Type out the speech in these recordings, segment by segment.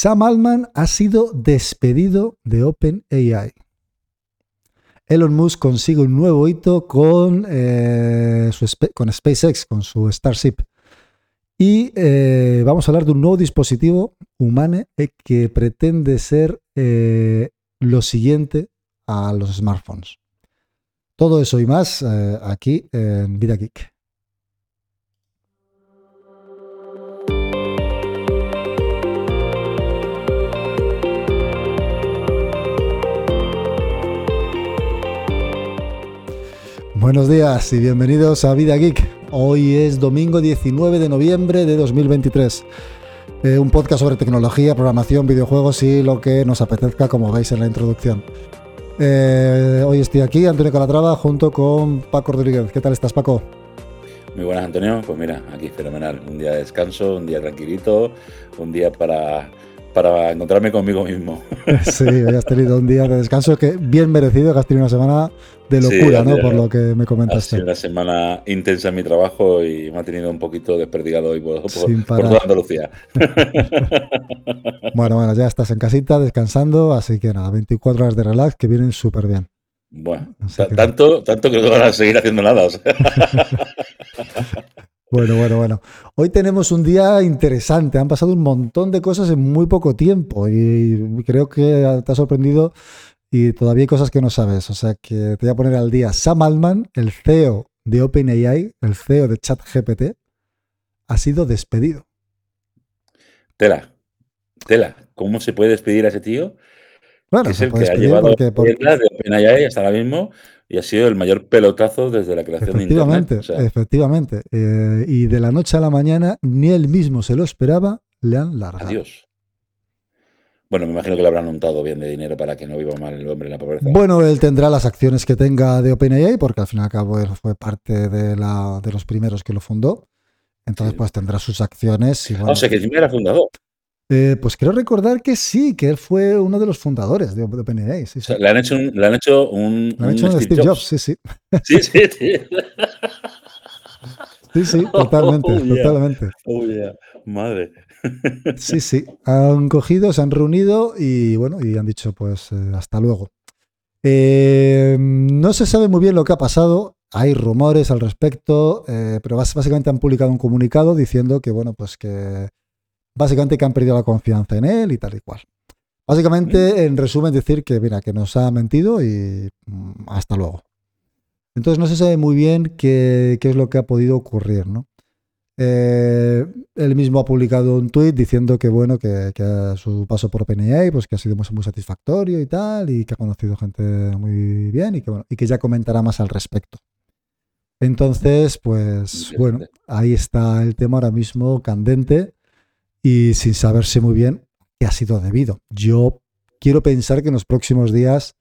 Sam Altman ha sido despedido de OpenAI. Elon Musk consigue un nuevo hito con, eh, con SpaceX, con su Starship. Y eh, vamos a hablar de un nuevo dispositivo humano que pretende ser lo siguiente a los smartphones. Todo eso y más aquí en Vida Geek. Buenos días y bienvenidos a Vida Geek. Hoy es domingo 19 de noviembre de 2023. Eh, un podcast sobre tecnología, programación, videojuegos y lo que nos apetezca, como veis en la introducción. Eh, hoy estoy aquí, Antonio Calatrava, junto con Paco Rodríguez. ¿Qué tal estás, Paco? Muy buenas, Antonio. Pues mira, aquí fenomenal. Un día de descanso, un día tranquilito, un día para para encontrarme conmigo mismo. Sí, has tenido un día de descanso que bien merecido, que has tenido una semana de locura, ¿no? Por lo que me comentaste. Ha sido una semana intensa en mi trabajo y me ha tenido un poquito desperdigado hoy por, toda Andalucía. bueno, bueno, ya estás en casita descansando, así que nada, 24 horas de relax que vienen súper bien. Bueno, tanto, tanto que no van a seguir haciendo nada. Bueno, bueno, bueno. Hoy tenemos un día interesante. Han pasado un montón de cosas en muy poco tiempo y creo que te ha sorprendido y todavía hay cosas que no sabes. O sea que te voy a poner al día. Sam Altman, el CEO de OpenAI, el CEO de ChatGPT, ha sido despedido. Tela, tela. ¿Cómo se puede despedir a ese tío? Bueno, es el que ha llevado de OpenAI hasta ahora mismo y ha sido el mayor pelotazo desde la creación de Internet. Efectivamente, eh, y de la noche a la mañana, ni él mismo se lo esperaba, le han largado. Adiós. Bueno, me imagino que le habrán untado bien de dinero para que no viva mal el hombre en la pobreza. Bueno, él tendrá las acciones que tenga de OpenAI, porque al fin y al cabo él fue parte de, la, de los primeros que lo fundó. Entonces, pues tendrá sus acciones. Y bueno, o sea, que sí era fundador. Eh, pues quiero recordar que sí, que él fue uno de los fundadores de OpenAI. Sí, le han hecho un. Le han hecho un, le han hecho un Steve, Jobs. sí, sí. Sí, sí, sí. Sí, sí, totalmente, oh, totalmente. Oh, yeah. Madre. Sí, sí. Han cogido, se han reunido y bueno, y han dicho, pues, eh, hasta luego. Eh, no se sabe muy bien lo que ha pasado. Hay rumores al respecto, pero básicamente han publicado un comunicado diciendo que, bueno, pues que básicamente que han perdido la confianza en él y tal y cual. Básicamente, en resumen, decir que, mira, que nos ha mentido y mm, hasta luego. Entonces no se sabe muy bien qué, es lo que ha podido ocurrir, ¿no? Eh, él mismo ha publicado un tuit diciendo que bueno, que, su paso por OpenAI, pues que ha sido muy, satisfactorio y tal, y que ha conocido gente muy bien y que, bueno, y que ya comentará más al respecto. Entonces, pues bueno, ahí está el tema ahora mismo candente y sin saberse muy bien qué ha sido debido. Yo quiero pensar que en los próximos días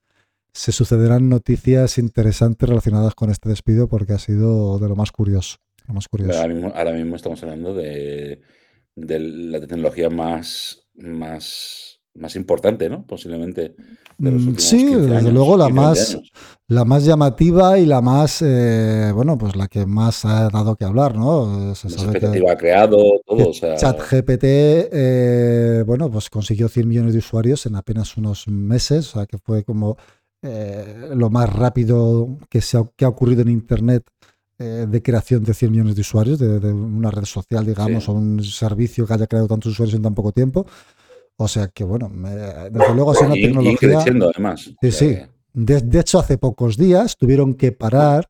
se sucederán noticias interesantes relacionadas con este despido porque ha sido de lo más curioso. más curioso. Ahora, mismo, estamos hablando de, de la tecnología más, más más importante, ¿no? Posiblemente. Mm, sí, desde luego la más, la más llamativa y la más, eh, bueno, pues la que más ha dado que hablar, ¿no? Se ha creado todo. O sea... ChatGPT, eh, bueno, pues consiguió 100 millones de usuarios en apenas unos meses, o sea que fue como eh, lo más rápido que, se ha, que ha ocurrido en Internet de creación de 100 millones de usuarios, de, una red social, digamos, o un servicio que haya creado tantos usuarios en tan poco tiempo. O sea que, bueno, desde luego es una tecnología. Y creciendo, además. Sí, sí. De, hecho, hace pocos días tuvieron que parar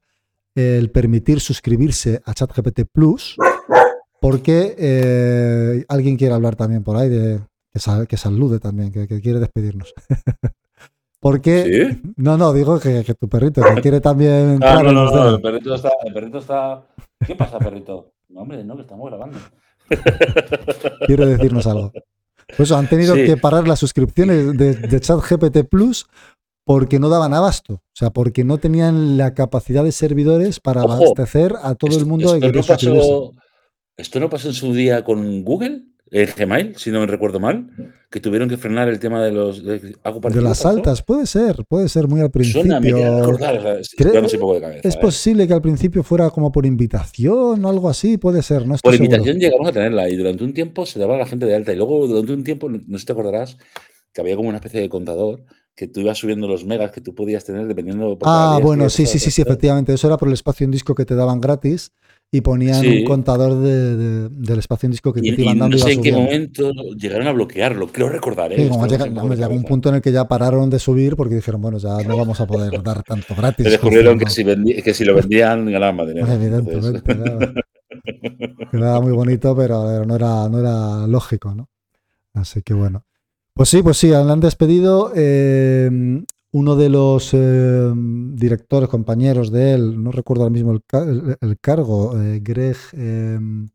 el permitir suscribirse a ChatGPT Plus porque eh, alguien quiere hablar también por ahí de que, salude también, que, quiere despedirnos. porque ¿Sí? no, no, digo que, tu perrito que quiere también ah, no, no, no, el perrito está, el perrito está. ¿Qué pasa, perrito? No, hombre, no, que estamos grabando. quiere decirnos algo. Pues han tenido que parar las suscripciones de, ChatGPT Plus porque no daban abasto. O sea, porque no tenían la capacidad de servidores para abastecer a todo el mundo esto, no pasó, ¿Esto no pasó en su día con Google? El Gmail, si no me recuerdo mal, que tuvieron que frenar el tema de los de, de las altas, puede ser, puede ser muy al principio. Suena, me un poco de cabeza, es ¿eh? posible que al principio fuera como por invitación o algo así, puede ser, no Por invitación llegamos a tenerla y durante un tiempo se daba a la gente de alta y luego durante un tiempo, no sé si te acordarás, que había como una especie de contador que tú ibas subiendo los megas que tú podías tener dependiendo. Ah, bueno, sí, sí, sí, sí, efectivamente. Eso era por el espacio en disco que te daban gratis y ponían un contador de, del espacio en disco que te iban dando. No sé en qué momento llegaron a bloquearlo, creo recordar. ¿eh? llegó un punto en el que ya pararon de subir porque dijeron, bueno, ya no vamos a poder dar tanto gratis. descubrieron que, si que si lo vendían ganaban más dinero. Evidentemente. Quedaba muy bonito, pero no era, no era lógico, ¿no? Así que bueno. Pues sí, pues sí, han despedido. Eh, uno de los eh, directores, compañeros de él, no recuerdo ahora mismo el, cargo, eh, Greg, em,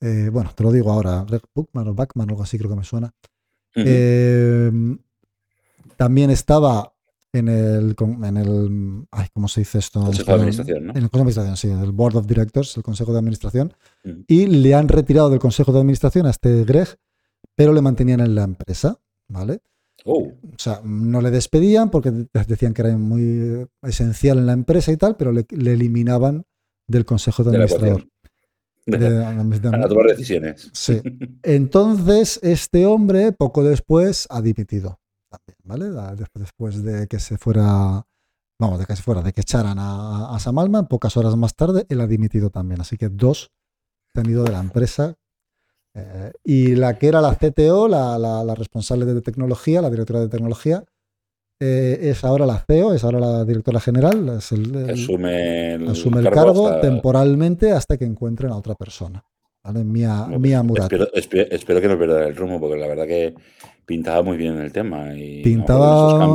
eh, bueno, te lo digo ahora, Greg Buckman o Backman, algo así creo que me suena. Em, también estaba en el, en el ay, ¿cómo se dice esto? Consejo de Administración, ¿no? En el Consejo de Administración, sí, en el Board of Directors, el Consejo de Administración, y le han retirado del Consejo de Administración a este Greg, pero le mantenían en la empresa, ¿vale? Oh. O sea, no le despedían porque decían que era muy esencial en la empresa y tal, pero le, eliminaban del consejo de, administrador. De, tomar decisiones. Sí. Entonces, este hombre poco después ha dimitido. ¿Vale? Después de que se fuera. Vamos, de que se fuera, de que echaran a, a Sam pocas horas más tarde, él ha dimitido también. Así que dos se han ido de la empresa eh, y la que era la CTO, la, responsable de tecnología, la directora de tecnología, eh, es ahora la CEO, es ahora la directora general. asume el, cargo, temporalmente hasta que encuentren a otra persona. ¿vale? Mía, Mía Espero, que no pierda el rumbo, porque la verdad que pintaba muy bien el tema. Y, pintaba,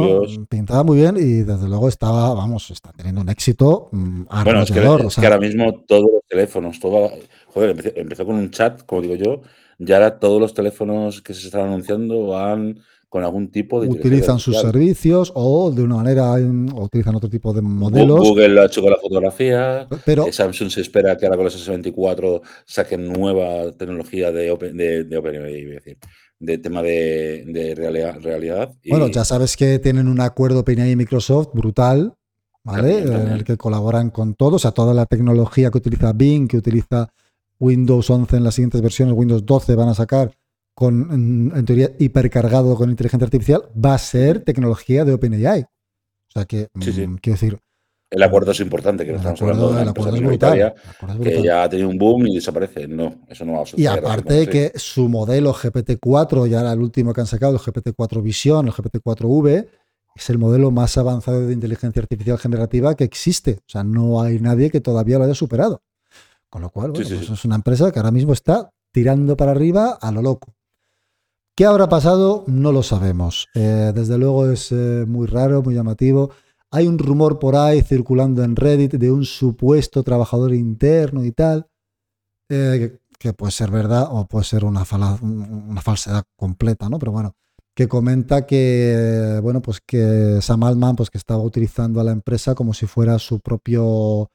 pintaba muy bien y desde luego estaba, vamos, está teniendo un éxito mm, Bueno, es que, ahora mismo todos los teléfonos, todo, joder, empezó, con un chat, como digo yo, ya ahora todos los teléfonos que se están anunciando van con algún tipo de... Utilizan sus servicios o de una manera, utilizan otro tipo de modelos. Google lo ha hecho con la fotografía, pero, eh, Samsung se espera que ahora con los S24 saquen nueva tecnología de Open, de, de de tema de, realidad, Bueno, ya sabes que tienen un acuerdo OpenAI y Microsoft brutal, ¿vale? En el que colaboran con todos, o sea, toda la tecnología que utiliza Bing, que utiliza Windows 11 en las siguientes versiones, Windows 12 van a sacar con, en, teoría, hipercargado con inteligencia artificial, va a ser tecnología de OpenAI. O sea que, mm, quiero decir... El acuerdo es importante, que no estamos hablando de una empresa que ya ha tenido un boom y desaparece. No, eso no va a suceder. Y aparte de que su modelo GPT-4, ya era el último que han sacado, el GPT-4 Vision, el GPT-4V, es el modelo más avanzado de inteligencia artificial generativa que existe. O sea, no hay nadie que todavía lo haya superado. Con lo cual, bueno, pues es una empresa que ahora mismo está tirando para arriba a lo loco. ¿Qué habrá pasado? No lo sabemos. Eh, desde luego es eh, muy raro, muy llamativo. Hay un rumor por ahí circulando en Reddit de un supuesto trabajador interno y tal, eh, que, puede ser verdad o puede ser una, una falsedad completa, ¿no? Pero bueno, que comenta que, bueno, pues que Sam Altman, pues que estaba utilizando a la empresa como si fuera su propio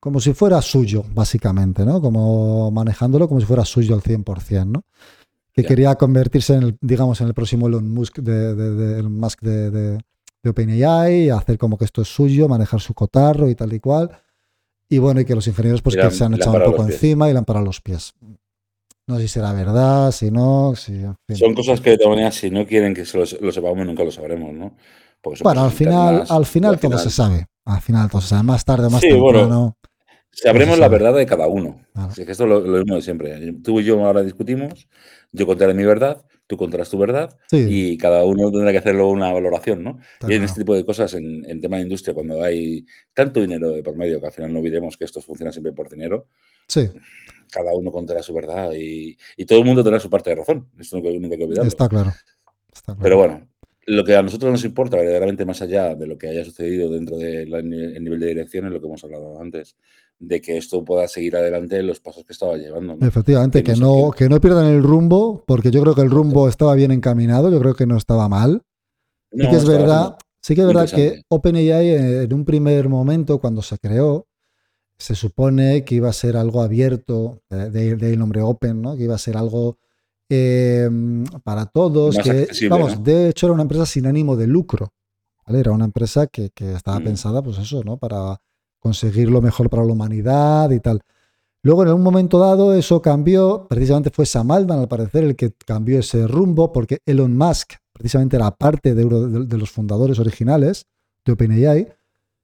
como si fuera suyo, básicamente, ¿no? Como manejándolo como si fuera suyo al 100%, ¿no? Que quería convertirse en el, digamos, en el próximo Elon Musk de, de, Musk de, de, OpenAI, hacer como que esto es suyo, manejar su cotarro y tal y cual. Y bueno, y que los ingenieros pues que se han echado un poco encima y le han parado los pies. No sé si será verdad, si no, si... Son cosas que de todas maneras, si no quieren que se lo, sepamos, nunca lo sabremos, ¿no? Bueno, al final, al final todo se sabe. Al final todo se sabe. Más tarde, más temprano. Sabremos la verdad de cada uno. Así que esto es lo, mismo de siempre. Tú y yo ahora discutimos, yo contaré mi verdad, tú contarás tu verdad y cada uno tendrá que hacerlo una valoración, ¿no? y en este tipo de cosas, en, tema de industria, cuando hay tanto dinero de por medio, que al final no olvidemos que esto funciona siempre por dinero, sí. cada uno contará su verdad y, todo el mundo tendrá su parte de razón. Esto no, hay que olvidarlo. Está claro. Pero bueno, lo que a nosotros nos importa verdaderamente más allá de lo que haya sucedido dentro del nivel de dirección es lo que hemos hablado antes, de que esto pueda seguir adelante los pasos que estaba llevando. Efectivamente, que, no, que no pierdan el rumbo, porque yo creo que el rumbo estaba bien encaminado, yo creo que no estaba mal. y que es verdad, sí que es verdad que OpenAI en un primer momento, cuando se creó, se supone que iba a ser algo abierto, de, ahí el nombre Open, ¿no? Que iba a ser algo em, para todos. que, vamos, de hecho era una empresa sin ánimo de lucro. Era una empresa que, estaba mm. pensada, pues eso, ¿no? Para conseguir lo mejor para la humanidad y tal. Luego, en un momento dado, eso cambió. Precisamente fue Sam Altman, al parecer, el que cambió ese rumbo, porque Elon Musk, precisamente, era parte de, de los fundadores originales de OpenAI.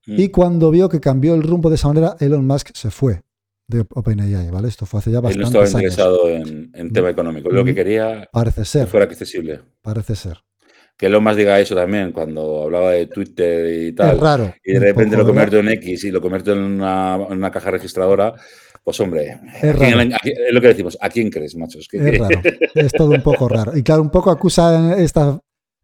Mm. Y cuando vio que cambió el rumbo de esa manera, Elon Musk se fue de OpenAI, ¿vale? Esto fue hace ya bastante Él no estaba interesado en, tema económico. Lo que mm. quería Parece ser. que fuera accesible. Parece ser. Que Elon Musk diga eso también cuando hablaba de Twitter y tal. Es raro. Y de repente lo convierto en X y lo convierto en una, caja registradora. Pues hombre, es, lo que decimos, ¿a quién crees, machos? Es raro, es todo un poco raro. Y claro, un poco acusa esta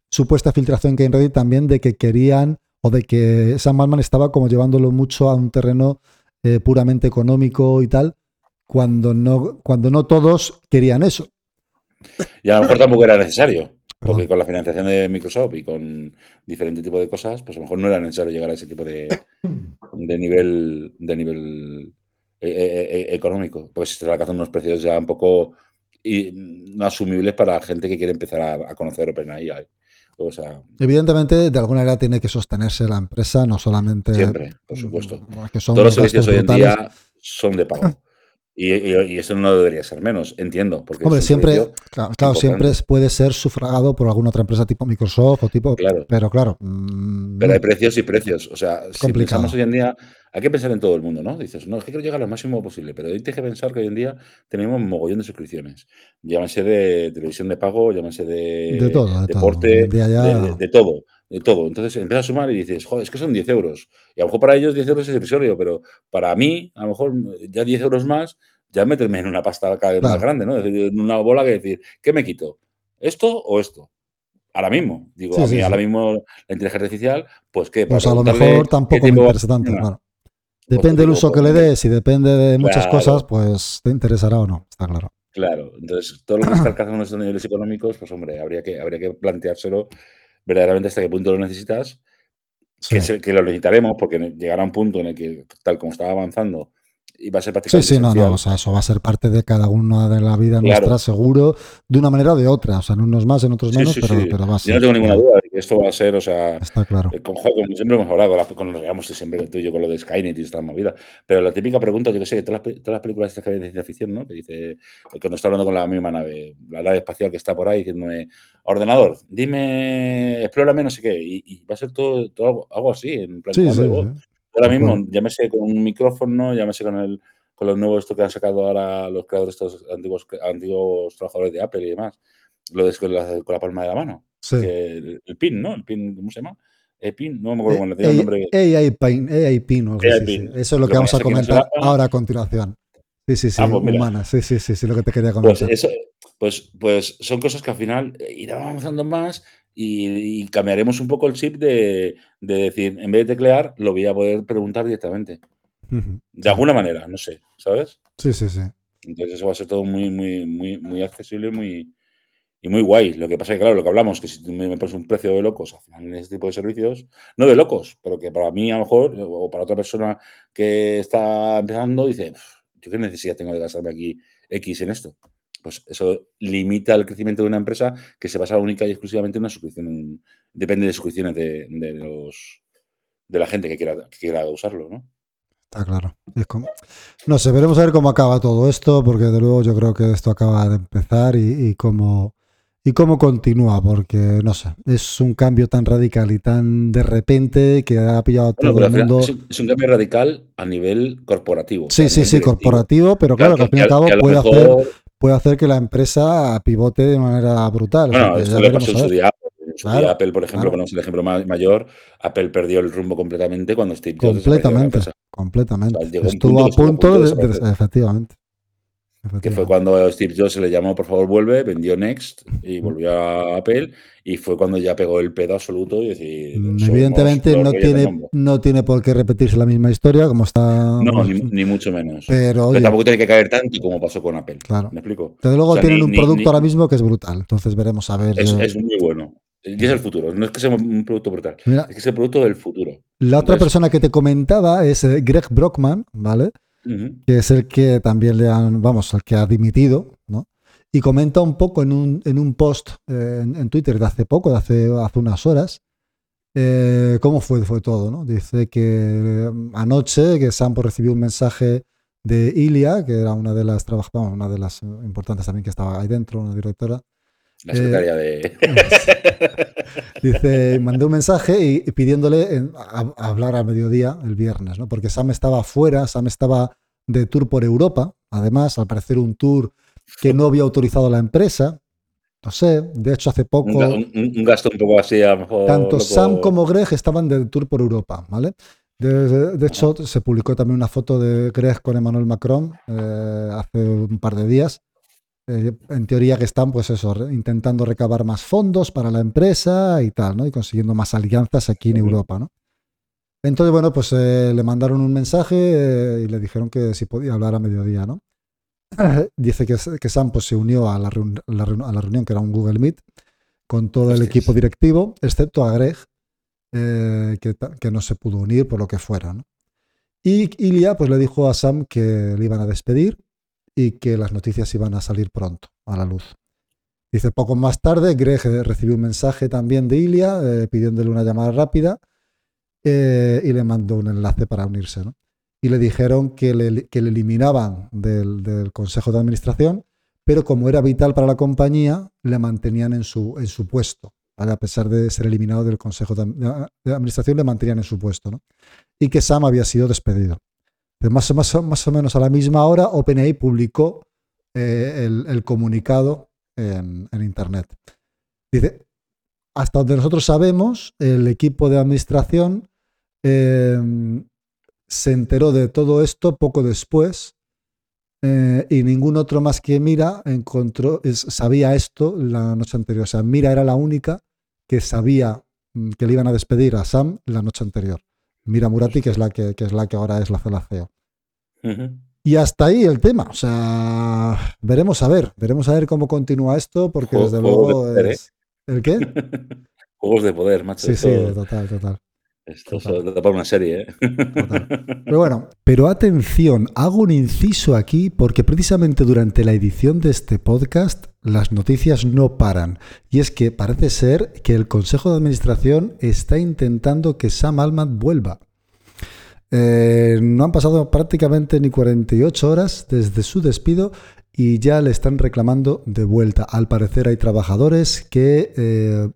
supuesta filtración que hay en Reddit también de que querían o de que Sam Altman estaba como llevándolo mucho a un terreno eh, puramente económico y tal, cuando no, cuando no todos querían eso. Y a lo mejor tampoco era necesario, porque con la financiación de Microsoft y con diferentes tipos de cosas, pues a lo mejor no era necesario llegar a ese tipo de, de nivel, de nivel eh, eh, económico, porque se están alcanzando unos precios ya un poco no asumibles para gente que quiere empezar a, a conocer OpenAI. Evidentemente, de alguna manera tiene que sostenerse la empresa, no solamente. Siempre, por supuesto. Todos los servicios hoy en día son de pago. Y, eso no debería ser menos, entiendo. Porque Hombre, siempre, claro, siempre puede ser sufragado por alguna otra empresa tipo Microsoft o tipo. Claro. Pero claro. Mm, pero hay precios y precios. O sea, si pensamos hoy en día, hay que pensar en todo el mundo, ¿no? Dices, no, es que quiero llegar lo máximo posible, pero hay que pensar que hoy en día tenemos un mogollón de suscripciones. Llámese de televisión de pago, llámese de, de todo, deporte, de, todo. De todo. Entonces empiezas a sumar y dices, joder, es que son 10 euros. Y a lo mejor para ellos 10 euros es irrisorio, pero para mí, a lo mejor ya 10 euros más ya meterme en una pasta cada vez más grande, ¿no? Es decir, en una bola que decir, ¿qué me quito? ¿Esto o esto? Ahora mismo, digo, a mí ahora mismo la inteligencia artificial, pues qué. Pues a lo mejor tampoco me interesa tanto, claro. Depende del uso que le des y depende de muchas cosas, pues te interesará o no, está claro. Claro, entonces todo lo que está alcanzando nuestros niveles económicos, pues hombre, habría que, habría que planteárselo verdaderamente hasta qué punto lo necesitas, que, que, lo necesitaremos, porque llegará un punto en el que, tal como estaba avanzando, y va a ser Sí, sí, no, no, o sea, eso va a ser parte de cada una de la vida nuestra, seguro, de una manera o de otra, o sea, en unos más, en otros menos, pero, pero, va a ser. Yo no tengo ninguna duda de que esto va a ser, o sea, está claro. Eh, con, siempre hemos hablado, con los digamos siempre tú y yo con lo de Skynet y esta movida, pero la típica pregunta, yo que sé, todas las, todas las películas de ciencia ficción, ¿no? Que dice, que nos está hablando con la misma nave, la nave espacial que está por ahí, diciéndome, ordenador, dime, explórame no sé qué, y, va a ser todo, todo algo, así, en plan de voz. Ahora mismo, llámese con un micrófono, llámese con el con lo nuevo esto que han sacado ahora los creadores, estos antiguos, antiguos trabajadores de Apple y demás, lo de con la, palma de la mano. el, PIN, ¿no? El PIN, ¿cómo se llama? El PIN, no me acuerdo cómo le tenía el nombre. AI PIN, AI PIN, o AI PIN. Eso es lo que vamos a comentar ahora a continuación. Sí, sí, sí, ah, pues humana. Sí, sí, sí, sí, lo que te quería comentar. Pues, eso, pues, pues son cosas que al final irán avanzando más y, cambiaremos un poco el chip de, de, decir, en vez de teclear, lo voy a poder preguntar directamente. De alguna manera, no sé, ¿sabes? Sí, sí, sí. Entonces eso va a ser todo muy, muy, muy, muy accesible muy, y muy guay. Lo que pasa es que, claro, lo que hablamos, que si tú me, pones un precio de locos en este tipo de servicios, no de locos, pero que para mí a lo mejor, o para otra persona que está empezando, dice, ¿yo qué necesidad tengo de gastarme aquí X en esto? Pues eso limita el crecimiento de una empresa que se basa única y exclusivamente en una suscripción, depende de suscripciones de, de los de la gente que quiera, que quiera usarlo, ¿no? Está claro. No sé, veremos a ver cómo acaba todo esto, porque de luego yo creo que esto acaba de empezar y, cómo, y cómo continúa, porque no sé, es un cambio tan radical y tan de repente que ha pillado a todo el mundo. Es un, cambio radical a nivel corporativo. Sí, sí, sí, corporativo, pero claro, que, al fin y al cabo puede, hacer, puede hacer que la empresa pivote de manera brutal. Bueno, esto le pasó en su día Apple, por ejemplo, ponemos el ejemplo mayor, Apple perdió el rumbo completamente cuando Steve Jobs Completamente, completamente. Estuvo a punto de, efectivamente. Que fue cuando Steve Jobs se le llamó, por favor, vuelve, vendió Next y volvió a Apple. Y fue cuando ya pegó el pedo absoluto y decir. Mm, evidentemente no tiene, no tiene por qué repetirse la misma historia, como está. No, ni, mucho menos. Pero, tampoco tiene que caer tanto como pasó con Apple. Claro. ¿Me explico? Desde luego tienen un producto ahora mismo que es brutal. Entonces veremos a ver. Es, es muy bueno. Y es el futuro. No es que sea un producto brutal. es que es el producto del futuro. La otra persona que te comentaba es eh, Greg Brockman, ¿vale? Que es el que también le han, vamos, el que ha dimitido, ¿no? Y comenta un poco en un, en un post eh, en, Twitter de hace poco, de hace, hace unas horas, eh, cómo fue, fue todo, ¿no? Dice que anoche que Sampo recibió un mensaje de Ilia, que era una de las trabajadoras, una de las importantes también que estaba ahí dentro, una directora. La secretaria de. dice, mandé un mensaje y, pidiéndole hablar a mediodía el viernes, ¿no? Porque Sam estaba fuera, Sam estaba de tour por Europa, además, al parecer un tour que no había autorizado la empresa. No sé, de hecho hace poco... Un, gasto un poco así a lo mejor... Tanto Sam como Greg estaban de tour por Europa, ¿vale? De, hecho, se publicó también una foto de Greg con Emmanuel Macron eh, hace un par de días. Eh, en teoría que están, pues eso, intentando recabar más fondos para la empresa y tal, ¿no? Y consiguiendo más alianzas aquí en Europa, ¿no? Entonces, bueno, pues eh, le mandaron un mensaje y le dijeron que si podía hablar a mediodía, ¿no? Dice que, que Sam pues, se unió a la, a la, reunión, que era un Google Meet, con todo el equipo directivo, excepto a Greg, eh, que, no se pudo unir por lo que fuera. Y Ilia pues, le dijo a Sam que le iban a despedir y que las noticias iban a salir pronto a la luz. Dice, poco más tarde, Greg recibió un mensaje también de Ilia eh, pidiéndole una llamada rápida eh, y le mandó un enlace para unirse. Y le dijeron que le, que le eliminaban del, del, Consejo de Administración, pero como era vital para la compañía, le mantenían en su, en su puesto a pesar de ser eliminado del Consejo de, Administración, le mantenían en su puesto. ¿no? Y que Sam había sido despedido. más, más, más, o menos a la misma hora, OpenAI publicó eh, el, comunicado en, Internet. Dice, hasta donde nosotros sabemos, el equipo de administración em, se enteró de todo esto poco después eh, y ningún otro más que Mira encontró, sabía esto la noche anterior. O sea, Mira era la única que sabía mm, que le iban a despedir a Sam la noche anterior. Mira Murati, que es la que, es la que ahora es la CLACEO. Y hasta ahí el tema. O sea, veremos a ver, veremos a ver cómo continúa esto, porque desde luego ¿eh? ¿El qué? Juegos de poder, macho. Sí, sí, total, total. Esto da para una serie, ¿eh? Pero bueno, pero atención, hago un inciso aquí porque precisamente durante la edición de este podcast las noticias no paran. Y es que parece ser que el Consejo de Administración está intentando que Sam Alman vuelva. Eh, no han pasado prácticamente ni 48 horas desde su despido y ya le están reclamando de vuelta. Al parecer hay trabajadores que eh,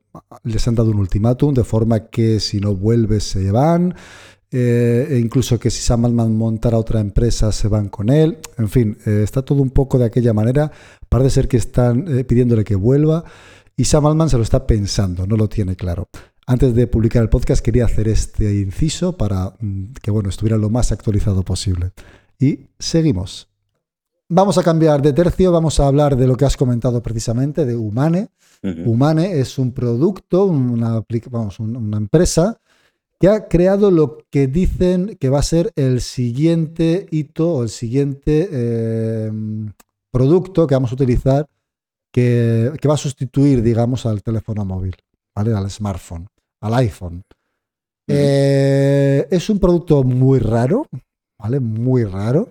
les han dado un ultimátum de forma que si no vuelve se van. Eh, e incluso que si Sam Altman montara otra empresa se van con él. En fin, eh, está todo un poco de aquella manera. Parece ser que están pidiéndole que vuelva y Sam Altman se lo está pensando, no lo tiene claro. Antes de publicar el podcast quería hacer este inciso para mm, que bueno, estuviera lo más actualizado posible. Y seguimos. Vamos a cambiar de tercio, vamos a hablar de lo que has comentado precisamente, de Humane. Humane es un producto, una, vamos, una empresa que ha creado lo que dicen que va a ser el siguiente hito o el siguiente em, producto que vamos a utilizar que, va a sustituir, digamos, al teléfono móvil, ¿vale? al smartphone, al iPhone. Eh, es un producto muy raro, ¿vale? Muy raro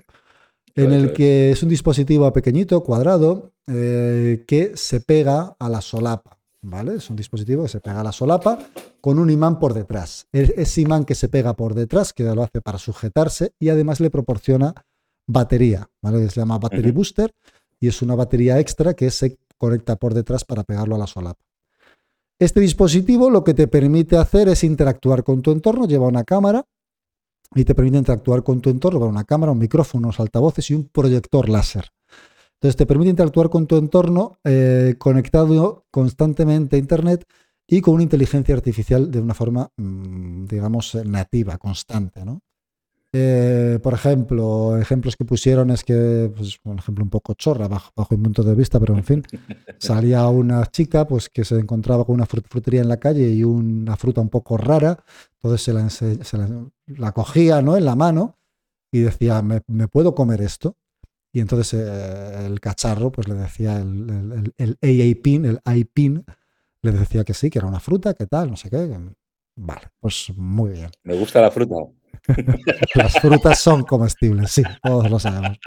en el que es un dispositivo pequeñito, cuadrado, eh, que se pega a la solapa. ¿Vale? Es un dispositivo que se pega a la solapa con un imán por detrás. Ese imán que se pega por detrás, que lo hace para sujetarse y además le proporciona batería, ¿vale? Se llama Battery Booster y es una batería extra que se conecta por detrás para pegarlo a la solapa. Este dispositivo lo que te permite hacer es interactuar con tu entorno, lleva una cámara y te permite interactuar con tu entorno con una cámara, un micrófono, unos altavoces y un proyector láser. Entonces te permite interactuar con tu entorno eh, conectado constantemente a Internet y con una inteligencia artificial de una forma, mm, digamos, nativa, constante. ¿no? Eh, por ejemplo, ejemplos que pusieron es que, pues, un ejemplo un poco chorra bajo, bajo mi punto de vista, pero en fin, salía una chica pues, que se encontraba con una frutería en la calle y una fruta un poco rara, entonces se la, se la, cogía ¿no? en la mano y decía, ¿me, puedo comer esto? Y entonces eh, el cacharro pues le decía el, el, el, AA pin, el le decía que sí, que era una fruta, que tal, no sé qué. Vale, pues muy bien. Me gusta la fruta. Las frutas son comestibles, sí, todos lo sabemos.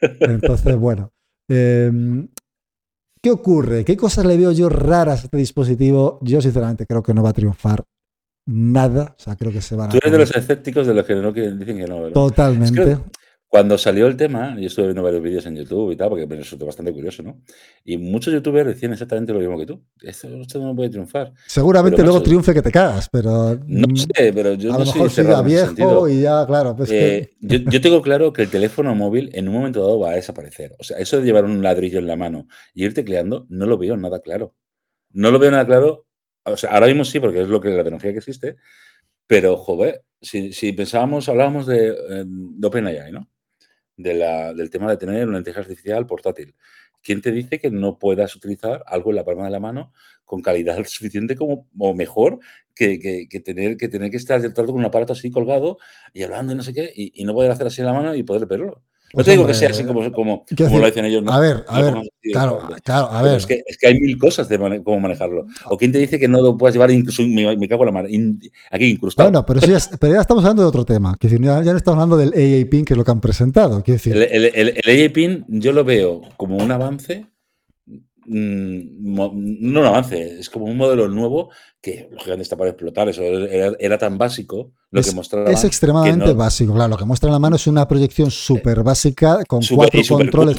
Entonces, bueno. Em, ¿Qué ocurre? ¿Qué cosas le veo yo raras a este dispositivo? Yo, sinceramente, creo que no va a triunfar nada. O sea, creo que se van a. Tú eres de los escépticos de los que no quieren, dicen que no. Totalmente. Cuando salió el tema, yo estuve viendo varios vídeos en YouTube y tal, porque me resultó bastante curioso, ¿no? Y muchos youtubers decían exactamente lo mismo que tú. Esto, no puede triunfar. Seguramente luego triunfe que te cagas, pero. No mm, sé, pero yo a lo mejor siga viejo y ya, claro. Pues eh, yo, tengo claro que el teléfono móvil en un momento dado va a desaparecer. O sea, eso de llevar un ladrillo en la mano y ir tecleando, no lo veo nada claro. No lo veo nada claro. O sea, ahora mismo sí, porque es lo que la tecnología que existe. Pero, joder, si, pensábamos, hablábamos de, eh, de OpenAI, ¿no? Del tema de tener una inteligencia artificial portátil. ¿Quién te dice que no puedas utilizar algo en la palma de la mano con calidad suficiente como, o mejor que, tener, que tener que estar con un aparato así colgado y hablando no sé qué y, y no poder hacer así en la mano y poder verlo? No te digo que sea así como, como, lo dicen ellos. A ver, a ver, claro, claro, a ver. Es que, es que, hay mil cosas de cómo manejarlo. ¿O quién te dice que no lo puedas llevar incluso, me, cago en la mano, aquí incrustado? Bueno, pero, ya, pero ya estamos hablando de otro tema. Que ya, ya no estamos hablando del AA PIN, que es lo que han presentado. Decir. El, el, el, el AA PIN yo lo veo como un avance no un avance, es como un modelo nuevo que lógicamente está para explotar. Eso era, tan básico lo es, que mostraba. Es extremadamente básico, claro. Lo que muestra en la mano es una proyección súper básica con cuatro controles.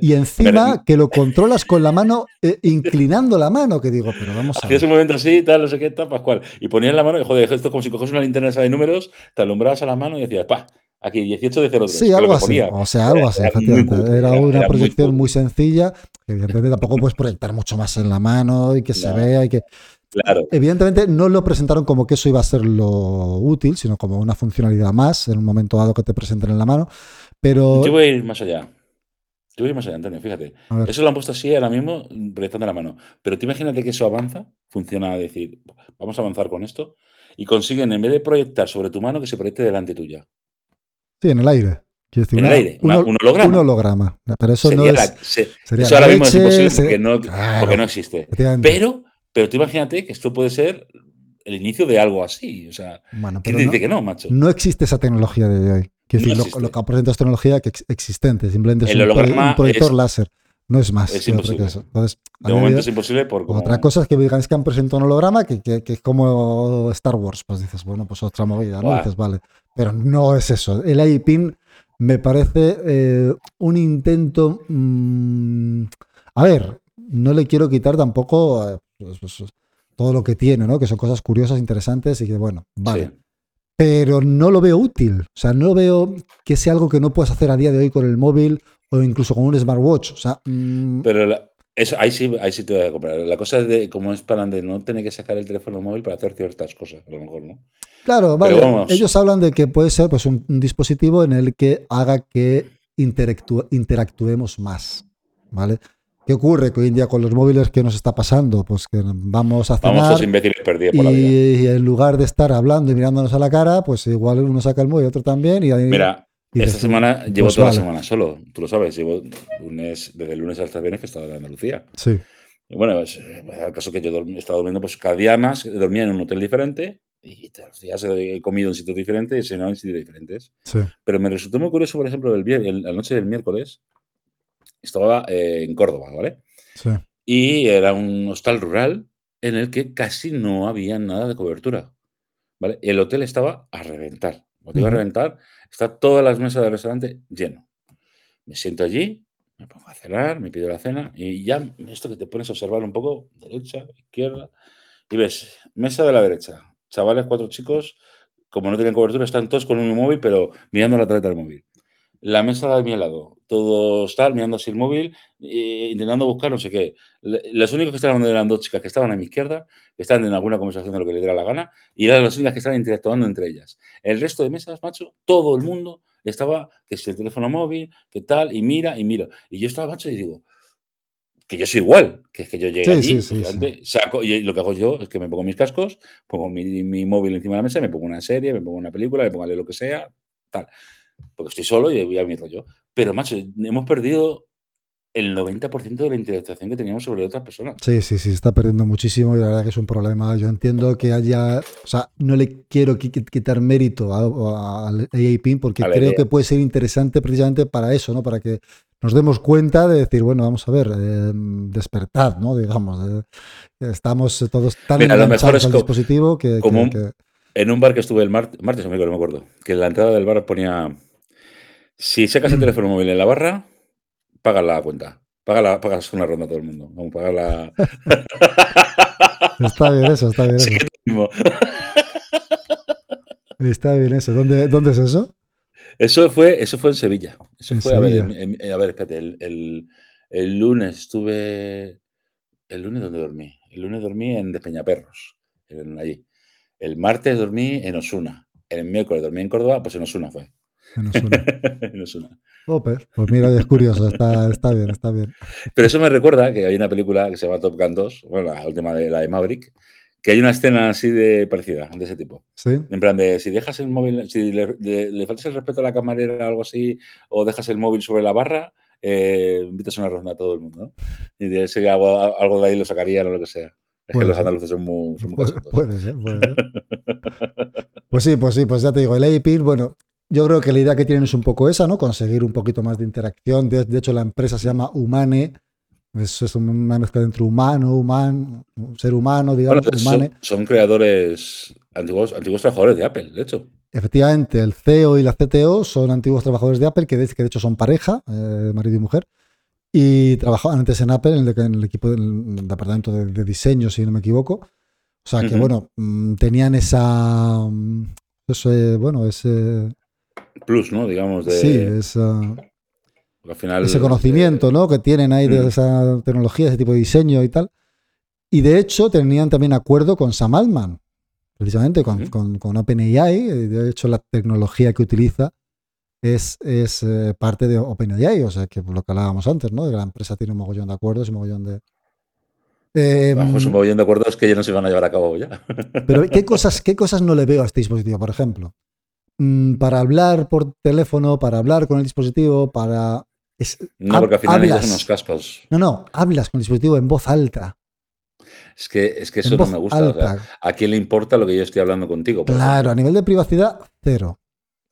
y encima que lo controlas con la mano, eh, inclinando la mano, que digo, pero vamos a. Hacías un momento así, tal, no sé qué, tal, Pascual. Y ponías la mano y joder, esto es como si coges una linterna de números, te alumbrabas a la mano y decías, pa, Aquí 18 de 03. Sí, algo así. O sea, algo así, efectivamente. Era, una proyección muy, sencilla. evidentemente tampoco puedes proyectar mucho más en la mano y que se vea y que. Claro. Evidentemente no lo presentaron como que eso iba a ser lo útil, sino como una funcionalidad más en un momento dado que te presenten en la mano. Pero. Yo voy a ir más allá. Yo voy a ir más allá, Antonio, fíjate. Eso lo han puesto así ahora mismo, proyectando en la mano. Pero tú imagínate que eso avanza, funciona a decir, vamos a avanzar con esto, y consiguen, en vez de proyectar sobre tu mano, que se proyecte delante tuya. Sí, en el aire. Decir, en el aire, un, holograma. Un holograma. Pero eso no es. sería eso ahora mismo es imposible porque, no, porque, no, existe. Pero, pero tú imagínate que esto puede ser el inicio de algo así. O sea, ¿quién te dice que no, macho? No existe esa tecnología de hoy. Quiero decir, lo, lo, que presentado es tecnología que existente, simplemente es un, proyector láser. No es más. Es imposible. Eso. Entonces, de momento es imposible por Otra cosa es que digan es que han presentado un holograma que, que, que, es como Star Wars. Pues dices, bueno, pues otra movida, ¿no? Dices, vale. Pero no es eso. El iPin me parece eh, un intento. Mm, a ver, no le quiero quitar tampoco eh, pues, pues, todo lo que tiene, ¿no? Que son cosas curiosas, interesantes y que, bueno, vale. Pero no lo veo útil. O sea, no veo que sea algo que no puedas hacer a día de hoy con el móvil o incluso con un smartwatch. O sea, mm, Pero eso, ahí sí, ahí sí te voy a comprar. La cosa es de cómo es para de no tener que sacar el teléfono móvil para hacer ciertas cosas, a lo mejor, ¿no? Claro, vale. Ellos hablan de que puede ser pues, un, dispositivo en el que haga que interactuemos más. ¿Vale? ¿Qué ocurre que hoy en día con los móviles que nos está pasando? Pues que vamos a cenar vamos imbéciles perdidos por la vida. y en lugar de estar hablando y mirándonos a la cara, pues igual uno saca el móvil y otro también. Y Mira, esta semana llevo pues toda la semana solo, tú lo sabes, llevo lunes, desde el lunes hasta el viernes que estaba en Andalucía. Sí. Y bueno, pues, el caso que yo he estado durmiendo pues cada día más, dormía en un hotel diferente y todos los días he comido en sitios diferentes y he cenado en sitios diferentes. Sí. Pero me resultó muy curioso, por ejemplo, el, la noche del miércoles, estaba eh, en Córdoba, ¿vale? Sí. Y era un hostal rural en el que casi no había nada de cobertura, ¿vale? El hotel estaba a reventar, iba a reventar, está todas las mesas del restaurante lleno. Me siento allí, me pongo a cenar, me pido la cena y ya esto que te pones a observar un poco, derecha, izquierda, y ves, mesa de la derecha, chavales, cuatro chicos, como no tienen cobertura, están todos con un móvil, pero mirando la tarjeta del móvil. La mesa de mi lado, todos tal, mirando así el móvil, e intentando buscar no sé qué. Los únicos que estaban eran dos chicas que estaban a mi izquierda, que estaban en alguna conversación de lo que le diera la gana, y eran las únicas que estaban interactuando entre ellas. El resto de mesas, macho, todo el mundo estaba, que es el teléfono móvil, que tal, y mira, y mira. Y yo estaba, macho, y digo, que yo soy igual, que es que yo llegué allí, saco, y lo que hago yo es que me pongo mis cascos, pongo mi, móvil encima de la mesa, me pongo una serie, me pongo una película, me pongo lo que sea, tal. Porque estoy solo y voy a mi rollo. Pero, macho, hemos perdido el 90% de la interacción que teníamos sobre otras personas. Sí, sí, sí, está perdiendo muchísimo y la verdad que es un problema. Yo entiendo que haya, o sea, no le quiero quitar mérito al AAPIN porque creo que puede ser interesante precisamente para eso, ¿no? Para que nos demos cuenta de decir, bueno, vamos a ver, eh, despertad, ¿no? Digamos, eh, estamos todos tan enganchados al dispositivo que, como En un bar que estuve el martes, martes o no me acuerdo, que en la entrada del bar ponía, si sacas el teléfono móvil en la barra, paga la cuenta. Paga pagas una ronda a todo el mundo. Vamos, paga la... está bien eso, está bien eso. está bien eso. ¿Dónde, ¿Dónde es eso? Eso fue, eso fue en Sevilla. Eso fue, a ver, a ver, espérate, el, el, lunes estuve. ¿El lunes dónde dormí? El lunes dormí en Despeñaperros, en, allí. El martes dormí en Osuna. El miércoles dormí en Córdoba, pues en Osuna fue. En Osuna. pues mira, es curioso, está, está bien, está bien. Pero eso me recuerda que hay una película que se llama Top Gun 2, bueno, la última de la de Maverick, que hay una escena así de parecida, de ese tipo. ¿Sí? En plan de si dejas el móvil, si le, faltas el respeto a la camarera o algo así, o dejas el móvil sobre la barra, eh, invitas una ronda a todo el mundo. Y de ese algo, algo de ahí lo sacarían o lo que sea. Es que los andaluces son muy, son puede, puede, ser, puede ser. pues sí, pues sí, pues ya te digo, el API, bueno, yo creo que la idea que tienen es un poco esa, ¿no? Conseguir un poquito más de interacción. De, de hecho, la empresa se llama Humane, es, una mezcla entre humano, humano, ser humano, digamos. son, creadores, antiguos, antiguos trabajadores de Apple, de hecho. Efectivamente, el CEO y la CTO son antiguos trabajadores de Apple, que de, que de hecho son pareja, eh, marido y mujer, y trabajaban antes en Apple, en el, equipo del departamento de, diseño, si no me equivoco. O sea que, bueno, mm, tenían esa. Mm, ese, bueno, ese. Plus, ¿no? Digamos, de. Sí, esa ese conocimiento ¿no? que tienen ahí de mm. esa tecnología, ese tipo de diseño y tal. Y de hecho tenían también acuerdo con Sam Altman, precisamente con, con, OpenAI. De hecho, la tecnología que utiliza es, es eh, parte de OpenAI, o sea, que lo que hablábamos antes, ¿no? De que la empresa tiene un mogollón de acuerdos y un mogollón de... Eh, un mogollón de acuerdos que ya no se van a llevar a cabo ya. Pero ¿qué cosas, ¿qué cosas no le veo a este dispositivo, por ejemplo? Mm, para hablar por teléfono, para hablar con el dispositivo, para no, porque al final hablas, unos cascos. No, no, hablas con el dispositivo en voz alta. Es que, es que eso no me gusta. ¿A quién le importa lo que yo estoy hablando contigo? Claro, a nivel de privacidad, cero.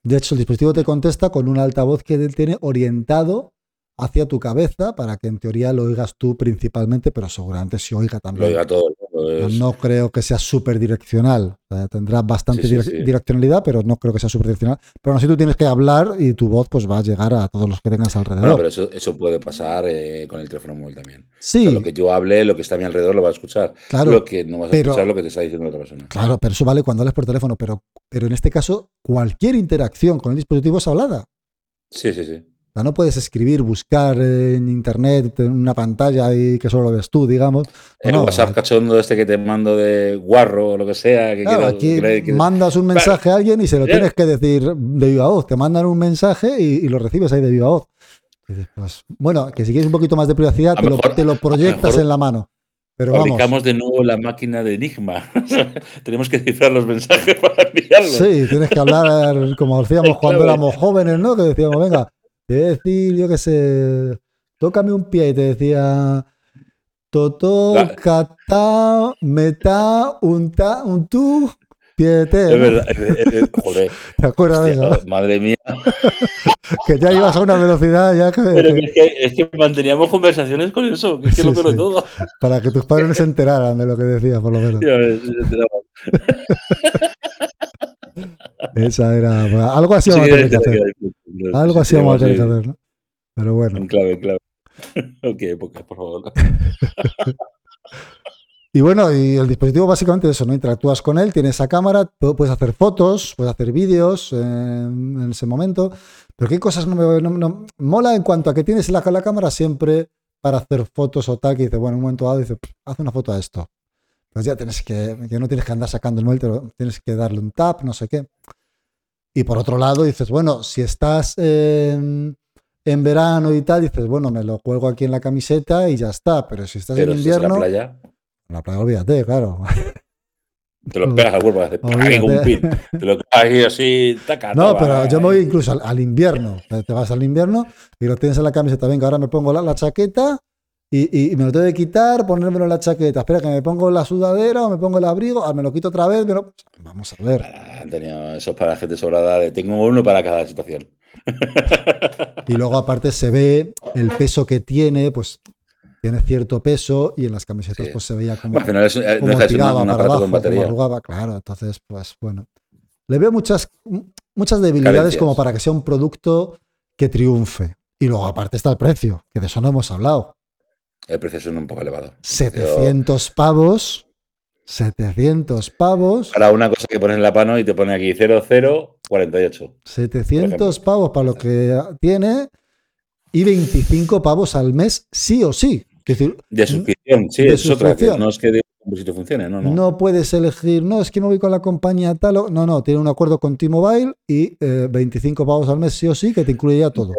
De hecho, el dispositivo te contesta con un altavoz que tiene orientado hacia tu cabeza para que en teoría lo oigas tú principalmente, pero seguramente se oiga también. Lo oiga todo. No creo que sea súper direccional. tendrá bastante direccionalidad, pero no creo que sea súper direccional. Pero aún así tú tienes que hablar y tu voz pues va a llegar a todos los que tengas alrededor. Bueno, pero eso, eso puede pasar eh, con el teléfono móvil también. Sí. lo que yo hable, lo que está a mi alrededor lo va a escuchar. Claro. Lo que no vas a escuchar lo que te está diciendo la otra persona. Claro, pero eso vale cuando hables por teléfono. Pero, pero en este caso, cualquier interacción con el dispositivo es hablada. Sí, sí, sí no puedes escribir, buscar en internet, en una pantalla y que solo lo ves tú, digamos. El WhatsApp cachondo este que te mando de guarro o lo que sea. Que aquí mandas un mensaje a alguien y se lo tienes que decir de viva voz. Te mandan un mensaje y, lo recibes ahí de viva voz. Pues, bueno, que si quieres un poquito más de privacidad, te, lo, proyectas en la mano. Pero fabricamos de nuevo la máquina de Enigma. Tenemos que cifrar los mensajes para enviarlos. Sí, tienes que hablar como decíamos cuando éramos jóvenes, ¿no? Que decíamos, venga, te decir, yo qué sé, tócame un pie y te decía Toto, Cata, Meta, un ta, un tú, piete. Es verdad, joder. ¿Te acuerdas de eso? Madre mía. que ya ibas a una velocidad ya que. Pero es que, es que manteníamos conversaciones con eso, que es que lo peor de todo. Para que tus padres se enteraran de lo que decías, por lo menos. Esa era. Algo así vamos a tener que hacer. Algo así vamos a tener que hacer, ¿no? Pero bueno. En clave, en clave. ok, época, por favor. y bueno, y el dispositivo básicamente es eso, ¿no? Interactúas con él, tienes esa cámara, puedes hacer fotos, puedes hacer vídeos en, ese momento. Pero qué cosas no me no, mola en cuanto a que tienes la, la cámara siempre para hacer fotos o tal, que dice, bueno, en un momento dado dice, haz una foto a esto pues ya tienes que, que no tienes que andar sacando el móvil, tienes que darle un tap, no sé qué. Y por otro lado dices, bueno, si estás en, verano y tal, dices, bueno, me lo cuelgo aquí en la camiseta y ya está. Pero si estás en invierno... en la playa? En la playa, olvídate, claro. Te lo pegas al cuerpo, un pin. Te lo pegas así, taca. No, pero yo me voy incluso al, invierno. Te vas al invierno y lo tienes en la camiseta. Venga, ahora me pongo la, chaqueta y, me lo tengo que quitar, ponérmelo en la chaqueta. Espera, que me pongo la sudadera o me pongo el abrigo, ah, me lo quito otra vez. Vamos a ver. Antonio, eso es para la gente sobrada. De, tengo uno para cada situación. y luego, aparte, se ve el peso que tiene, pues tiene cierto peso y en las camisetas pues se veía como, bueno, es, eh, como tiraba para abajo, arrugaba, claro, entonces pues bueno. Le veo muchas, muchas debilidades como para que sea un producto que triunfe. Y luego aparte está el precio, que de eso no hemos hablado. El precio es un poco elevado. 700 pavos. 700 pavos. Para una cosa que pones en la pano y te pone aquí 0048. 700 pavos para lo que tiene y 25 pavos al mes sí o sí de suscripción, sí, es otra. no es que de sitio funcione, no, no. No puedes elegir, no, es que me voy con la compañía tal. no, no, tiene un acuerdo con T-Mobile y 25 eh, pavos al mes sí o sí, que te incluiría todo.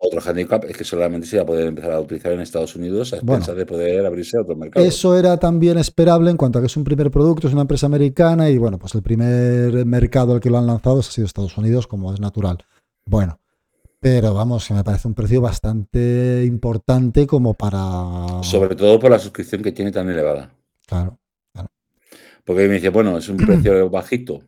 Otro handicap es que solamente se va a poder empezar a utilizar en Estados Unidos a expensas de poder abrirse a otros mercados. Eso era también esperable en cuanto a que es un primer producto, es una empresa americana y bueno, pues el primer mercado al que lo han lanzado ha sido Estados Unidos, como es natural. Bueno, pero vamos, me parece un precio bastante importante como para. Sobre todo por la suscripción que tiene tan elevada. Claro, Porque me dice, bueno, es un precio bajito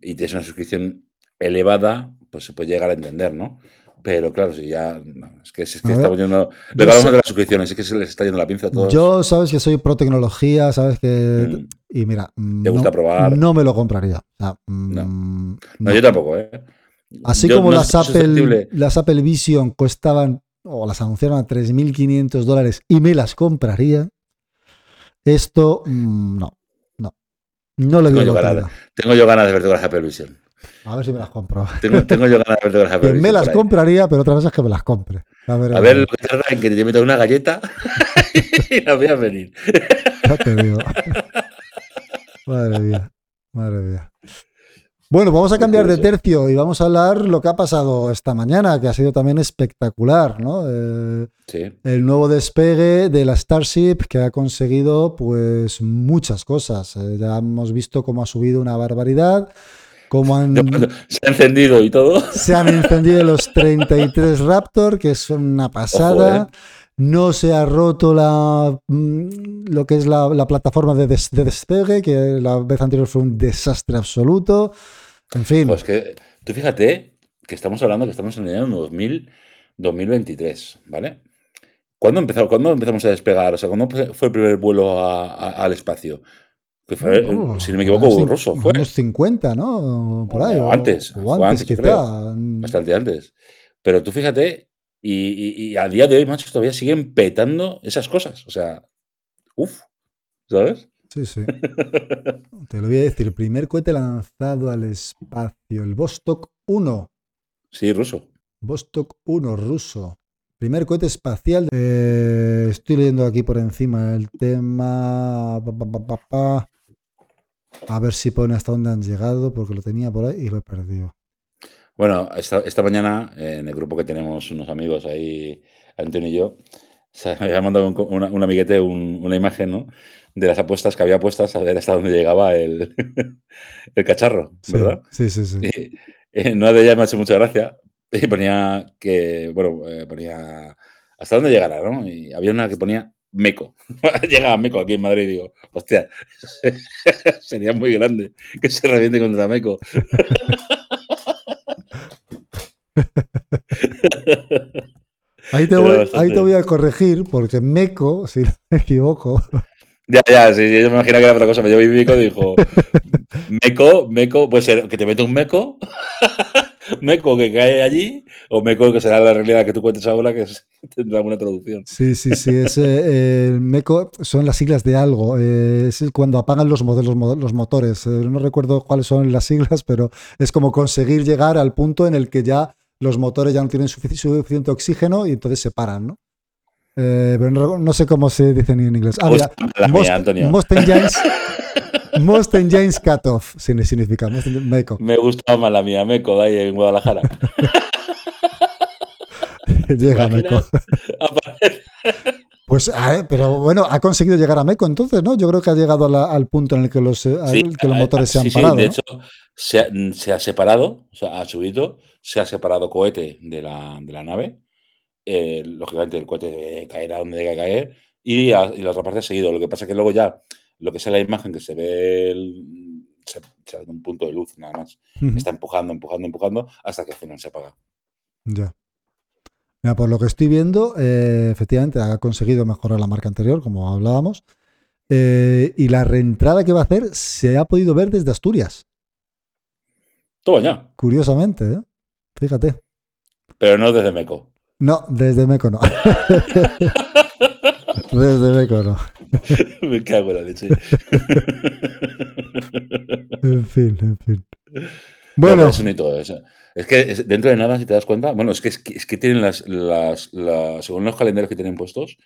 y tienes una suscripción elevada, pues se puede llegar a entender, ¿no? Pero claro, si ya. es que, es que estamos yendo. de las suscripciones, es que se les está yendo la pinza a todos. Yo, sabes que soy pro tecnología, sabes que. Mm. Y mira. ¿Te gusta probar? No me lo compraría. no. Mm, no, yo tampoco, ¿eh? Así como las, Apple, las Apple Vision costaban o las anunciaron a 3.500 dólares y me las compraría, esto mm, no, no. No le tengo, yo ganas, tengo yo ganas de verte con las Apple Vision. A ver si me las compro. Tengo, tengo yo ganas de las. Me las compraría, pero otra cosa es que me las compre. A ver, a ver lo que tarda en que te metas una galleta y las voy a venir. Ya te digo. Madre mía, madre mía. Bueno, vamos a cambiar de tercio y vamos a hablar lo que ha pasado esta mañana, que ha sido también espectacular, ¿no? Eh, sí. El nuevo despegue de la Starship que ha conseguido, pues, muchas cosas. Eh, ya hemos visto cómo ha subido una barbaridad, cómo han... Se ha encendido y todo. Se han encendido los 33 Raptor, que es una pasada. Eh. No se ha roto la, mm, lo que es la, plataforma de, de despegue, que la vez anterior fue un desastre absoluto. En fin. Pues que tú fíjate que estamos hablando que estamos en el año 2000, 2023, ¿vale? ¿Cuándo, empezó, ¿Cuándo empezamos a despegar? O sea, ¿cuándo fue el primer vuelo al espacio? Que fue, oh, si no me equivoco, ruso. Fue. Unos 50, ¿no? Por ahí. O, antes. O antes, quizá. Bastante antes. Pero tú fíjate, y, a día de hoy, macho, todavía siguen petando esas cosas. O sea, uff, ¿sabes? Sí, sí. Te lo voy a decir. El primer cohete lanzado al espacio, el Vostok 1. Sí, ruso. Vostok 1, ruso. Primer cohete espacial. estoy leyendo aquí por encima el tema. A ver si pone hasta dónde han llegado, porque lo tenía por ahí y lo he perdido. Bueno, esta, mañana en el grupo que tenemos unos amigos ahí, Antonio y yo, se me había mandado un, un amiguete una imagen, ¿no? de las apuestas que había puestas a ver hasta dónde llegaba el, el cacharro, ¿verdad? Sí, sí, sí. Y, eh, una de ellas me ha hecho mucha gracia y ponía que, bueno, eh, ponía hasta dónde llegará, ¿no? Y había una que ponía Meco. Llega a Meco aquí en Madrid y digo, hostia, sería muy grande que se reviente contra Meco. Ahí te, voy, ahí te voy a corregir porque Meco, si no me equivoco, ya, ya, sí, yo me imagino que era otra cosa. Pero yo vi Meco dijo, Meco, Meco, puede ser que te mete un Meco, Meco que cae allí, o Meco que será la realidad que tú cuentes ahora, que tendrá alguna traducción. Sí, sí, sí, es, eh, Meco son las siglas de algo, eh, es cuando apagan los, modelos, los motores. Eh, no recuerdo cuáles son las siglas, pero es como conseguir llegar al punto en el que ya los motores ya no tienen suficiente oxígeno y entonces se paran, ¿no? Eh, pero no, sé cómo se dice en inglés. Ah, mira, most, Antonio. most engines, most engines cut off significa. meco. Me gusta más la mía, Meco, de ahí en Guadalajara. Llega Meco. Aparece. Pues pero bueno, ha conseguido llegar a Meco entonces, ¿no? Yo creo que ha llegado al punto en el que los, que los motores se han parado. de hecho, se ha, separado, o sea, ha subido, se ha separado cohete de la, de la nave. Eh, lógicamente, el cohete caerá donde debe caer y, y, la otra parte ha seguido. Lo que pasa es que luego ya, lo que es la imagen que se ve, el, se, ve un punto de luz nada más. Está empujando, empujando, empujando hasta que al final se apaga. Ya. Mira, por lo que estoy viendo, eh, efectivamente ha conseguido mejorar la marca anterior, como hablábamos. Eh, y la reentrada que va a hacer se ha podido ver desde Asturias. Todo ya. Curiosamente, ¿eh? Fíjate. Pero no desde Meco. No, desde Meco no. desde Meco no. Me cago en la leche. en fin, en fin. Bueno. es. Es que dentro de nada, si te das cuenta, bueno, es que, es que, tienen las, las, según los calendarios que tienen puestos,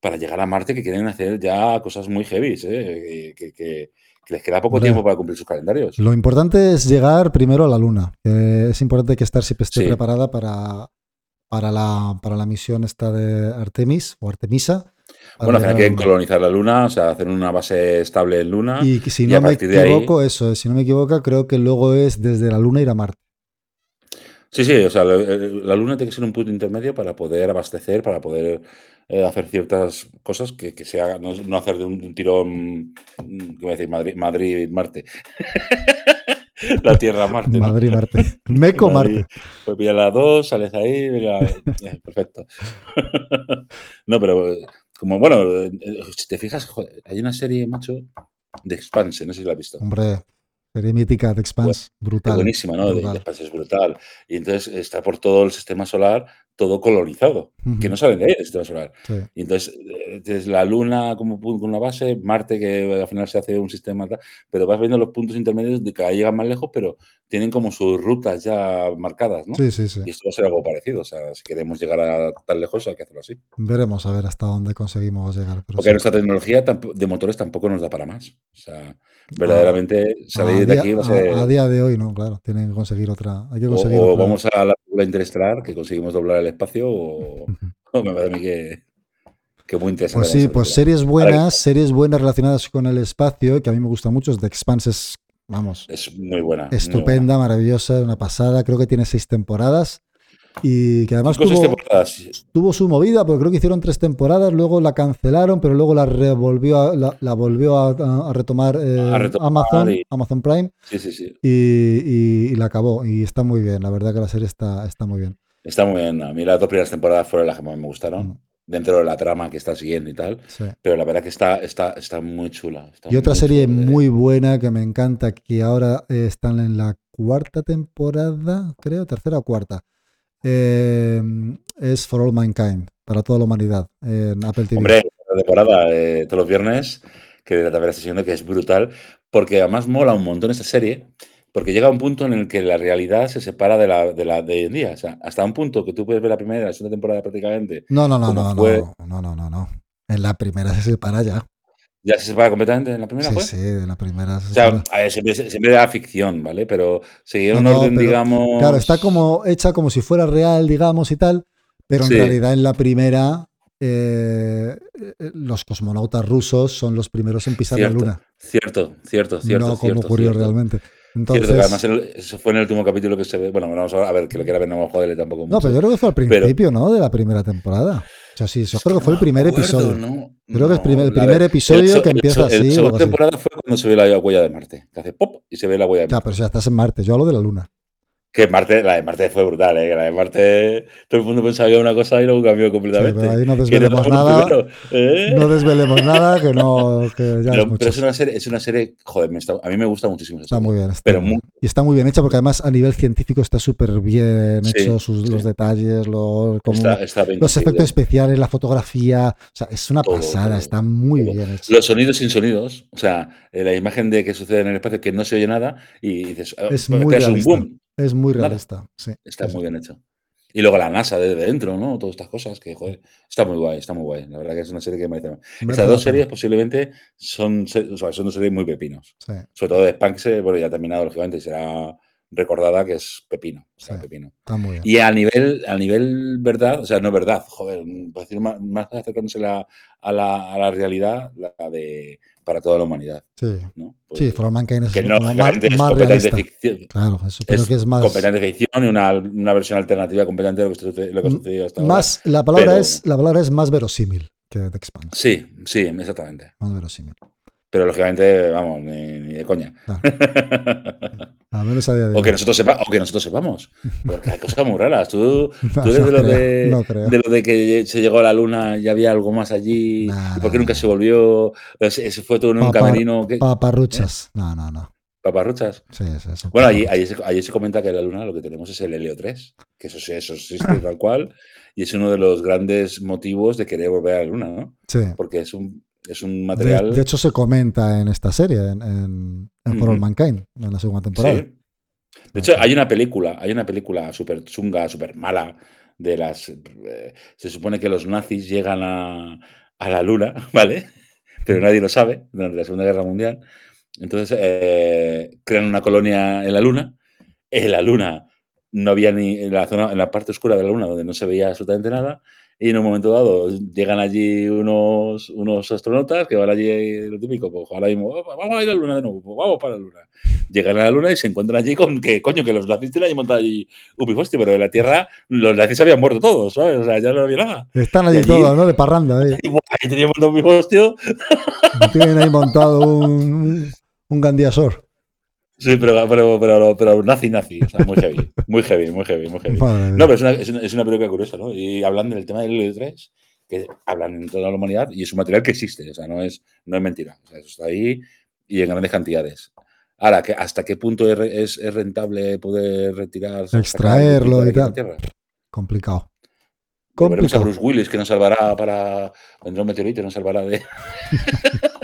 para llegar a Marte, que quieren hacer ya cosas muy heavy, ¿eh? que, les queda poco tiempo para cumplir sus calendarios. Lo importante es llegar primero a la Luna. es importante que estar siempre esté preparada para, para, la, para la misión esta de Artemis o Artemisa. Bueno, que que colonizar la Luna, o sea, hacer una base estable en Luna. Y si no me equivoco, eso, si no me equivoco, creo que luego es desde la Luna ir a Marte. Sí, sí, o sea, la, Luna tiene que ser un punto intermedio para poder abastecer, para poder eh, hacer ciertas cosas que, se hagan, no, hacer de un, tirón, ¿qué voy a decir? Madrid, Madrid Marte. la Tierra Marte. Madrid Marte. Meco Marte. Pues pilla las dos, sales ahí, perfecto. no, pero como bueno, eh, si te fijas, hay una serie, macho, de Expanse, no sé si la has visto. Hombre, Serie mítica de Expanse, brutal. Buenísima, ¿no? De, Expanse es brutal. Y entonces está por todo el sistema solar, todo colonizado, que no salen de ahí el sistema solar. Y entonces, desde la Luna como con una base, Marte, que al final se hace un sistema, pero vas viendo los puntos intermedios de cada vez llegan más lejos, pero tienen como sus rutas ya marcadas, ¿no? Sí, sí, sí. Y esto va a ser algo parecido. O sea, si queremos llegar a tan lejos, hay que hacerlo así. Veremos a ver hasta dónde conseguimos llegar. Porque nuestra tecnología de motores tampoco nos da para más. O sea, verdaderamente salir de aquí va a ser. A, día de hoy, no, claro, tienen que conseguir otra. Hay que conseguir o, vamos a la película interestelar, que conseguimos doblar el espacio, o, me parece a mí que, que muy interesante. Pues sí, pues series buenas, series buenas relacionadas con el espacio, que a mí me gusta mucho, The Expanse es, vamos. Es muy buena. Estupenda, maravillosa, una pasada. Creo que tiene seis temporadas. Y que además tuvo, su movida, porque creo que hicieron tres temporadas, luego la cancelaron, pero luego la revolvió la, volvió a, retomar, eh, Amazon, Amazon Prime. Sí, sí, sí. Y, la acabó. Y está muy bien, la verdad que la serie está, está muy bien. Está muy bien. A mí las dos primeras temporadas fueron las que más me gustaron. Mm. Dentro de la trama que está siguiendo y tal. Pero la verdad que está, está, está muy chula. y otra serie muy buena que me encanta, que ahora están en la cuarta temporada, creo, tercera o cuarta Em, es For All Mankind, para toda la humanidad. Hombre, la temporada, eh, todos los viernes, que la verdad estoy diciendo que es brutal, porque además mola un montón esta serie, porque llega un punto en el que la realidad se separa de la de, la, de hoy en día. O sea, hasta un punto que tú puedes ver la primera y la segunda temporada prácticamente. No, no, no, no, fue... no, no, no, no, no. En la primera se separa ya. ¿Ya se separa completamente en la primera? Sí, sí, en la primera. Se o sea, a ver, siempre, siempre, era ficción, ¿vale? Pero seguía un orden, digamos. Claro, está como hecha como si fuera real, digamos, y tal, pero en realidad en la primera eh, los cosmonautas rusos son los primeros en pisar la Luna. Cierto, cierto, cierto. No como ocurrió realmente. Entonces, cierto, además eso fue en el último capítulo que se ve. Bueno, vamos a ver, que lo quiera ver, no vamos a joderle tampoco mucho. No, pero yo creo que fue al principio, ¿no? De la primera temporada. O sea, sí, yo creo que fue el primer episodio. creo que es el primer episodio que empieza así. La segunda temporada fue cuando se ve la huella de Marte. Que hace pop y se ve la huella de Marte. Ya, pero ya estás en Marte. Yo hablo de la Luna. Que Marte, la de Marte fue brutal, ¿eh? la de Marte, todo el mundo pensaba que era una cosa y luego cambió completamente. pero ahí no desvelemos nada. ¿eh? No desvelemos nada, que no. Que ya pero, es, una serie, es una serie, joder, a mí me gusta muchísimo. está muy bien. pero y está muy bien hecha porque además a nivel científico está súper bien hecho los detalles, los, los efectos especiales, la fotografía. O sea, es una pasada, está muy bien hecho. Los sonidos sin sonidos, o sea, eh, la imagen de que sucede en el espacio que no se oye nada y dices, es ah, muy un boom. Es muy realista, sí. Está muy bien hecho. Y luego la NASA desde dentro, ¿no? Todas estas cosas que, joder, está muy guay, está muy guay. La verdad que es una serie que me parece. Estas dos series posiblemente son, son dos series muy pepinos. Sobre todo de Spanks, bueno, ya ha terminado, lógicamente, será recordada que es Pepino. Pepino. Y a nivel, a nivel verdad, o sea, no verdad, joder, decir más, más acercándose a, la, a la realidad, la de para toda la humanidad. Sí, ¿no? Pues, sí For Mankind es, que no, más, es más realista. de ficción. Claro, eso creo es que es más... completamente de ficción y una, una, versión alternativa completamente de lo que, lo que ha sucedido hasta más, ahora. La palabra, es, la palabra es más verosímil que The Expanse. Sí, sí, exactamente. Más verosímil. Pero lógicamente, vamos, ni, ni de coña. Claro. A menos a día de o, que nosotros sepa, o que nosotros sepamos. Porque hay cosas muy raras. Tú, no, tú eres de, lo de, no de, lo de, que se llegó a la luna y había algo más allí. Nah, ¿Y por qué nunca se volvió? Ese fue todo en un camerino. ¿qué? Paparruchas. ¿Eh? No, no, no. ¿Paparruchas? Sí, sí, sí. Bueno, allí, allí, se, allí, se, comenta que en la Luna lo que tenemos es el helio 3, que eso, eso existe tal cual, y es uno de los grandes motivos de querer volver a la Luna, ¿no? Sí. Porque es un, es un material. De, de, hecho, se comenta en esta serie, en, en, en For All Mankind, en la segunda temporada. Sí. De hecho, hay una película, hay una película súper chunga, súper mala, de las. Eh, se supone que los nazis llegan a, a, la Luna, ¿vale? Pero nadie lo sabe durante la Segunda Guerra Mundial. Entonces eh, crean una colonia en la Luna. En la Luna no había ni en la zona, en la parte oscura de la Luna, donde no se veía absolutamente nada, y en un momento dado llegan allí unos, unos astronautas que van allí, lo típico, pues ahora mismo, vamos a ir a la luna de nuevo, pues vamos para la luna. Llegan a la luna y se encuentran allí con que, coño, que los nazis tienen allí montado allí upifosti, pero en la Tierra los nazis habían muerto todos, ¿sabes? O sea, ya no había nada. Están allí, allí todos, ¿no? De parranda. ¿eh? Ahí tenían montado upifostio. Tienen ahí montado un, un gandiasor. Sí, pero, pero, pero, pero, nazi, nazi, o sea, muy heavy, muy heavy, muy heavy, muy heavy. No, pero es una, es una, es una película curiosa, ¿no? Y hablan del tema del helio 3, que hablan en toda la humanidad y es un material que existe, o sea, no es, no es mentira, o sea, eso está ahí y en grandes cantidades. Ahora, que ¿hasta qué punto es, es rentable poder retirar? Extraerlo y tal. Complicado. Veremos a Bruce Willis que nos salvará para. Vendrá un meteorito y nos salvará de.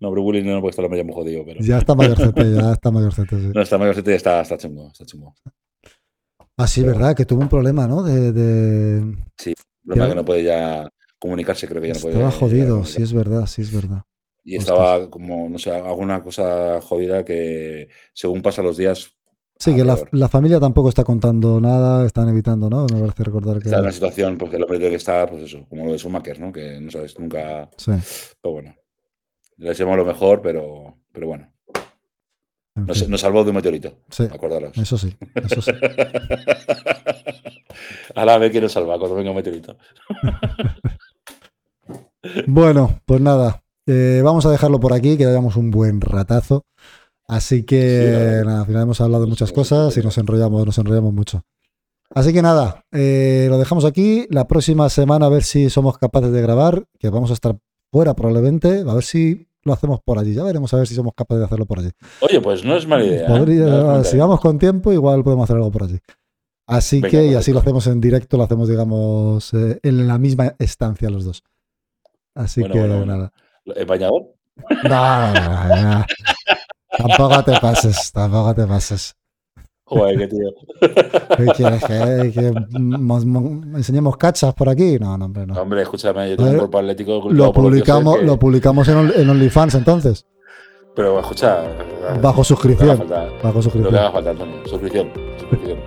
No, Bruce Willis no, porque está lo medio muy jodido. Pero... Ya está mayorcete, ya está mayorcete. Sí. No, está mayorcete y está, está chungo, está chungo. Ah, sí, pero... verdad, que tuvo un problema, ¿no? De, de... Sí, problema que no puede ya comunicarse, creo que ya no puede. Estaba jodido, sí es verdad, sí es verdad. Y estaba como, no sé, alguna cosa jodida que según pasan los días. Sí, que la, la, familia tampoco está contando nada, están evitando, ¿no? Me parece recordar que. Está en una situación, porque el hombre que está, pues eso, como lo de Schumacher, ¿no? Que no sabes nunca. Sí. Pero bueno. Le deseamos lo mejor, pero, pero bueno. Nos, nos, salvó de un meteorito. Sí. Acordaros. Eso sí, eso sí. Ahora a ver quién nos salva cuando venga un meteorito. bueno, pues nada. Eh, vamos a dejarlo por aquí, que llevamos un buen ratazo. Así que sí, nada, al final hemos hablado de muchas cosas y nos enrollamos, nos enrollamos mucho. Así que nada, eh, lo dejamos aquí. La próxima semana a ver si somos capaces de grabar, que vamos a estar fuera probablemente, a ver si lo hacemos por allí. Ya veremos a ver si somos capaces de hacerlo por allí. Oye, pues no es mala idea. Podría, no si vamos con tiempo, igual podemos hacer algo por allí. Así Venga, que, y así lo hacemos en directo, lo hacemos, digamos, eh, en la misma estancia los dos. Así bueno, que bueno, nada. ¿El bañador? No, no, no, tampoco te pases, tampoco te pases. Joder, qué tío. ¿Qué quieres? ¿Que, que enseñemos cachas por aquí? No, no, hombre, no. Hombre, escúchame, yo tengo un cuerpo atlético. Lo publicamos, que... lo publicamos en, en OnlyFans entonces. Pero escucha. Bajo suscripción. Falta, bajo suscripción. Lo que haga falta, Antonio. Suscripción. suscripción.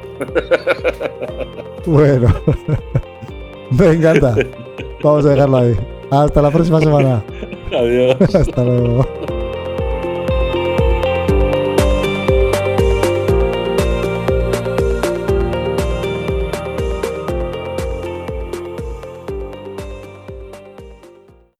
bueno. Me encanta. Vamos a dejarlo ahí. Hasta la próxima semana. Adiós. Hasta luego.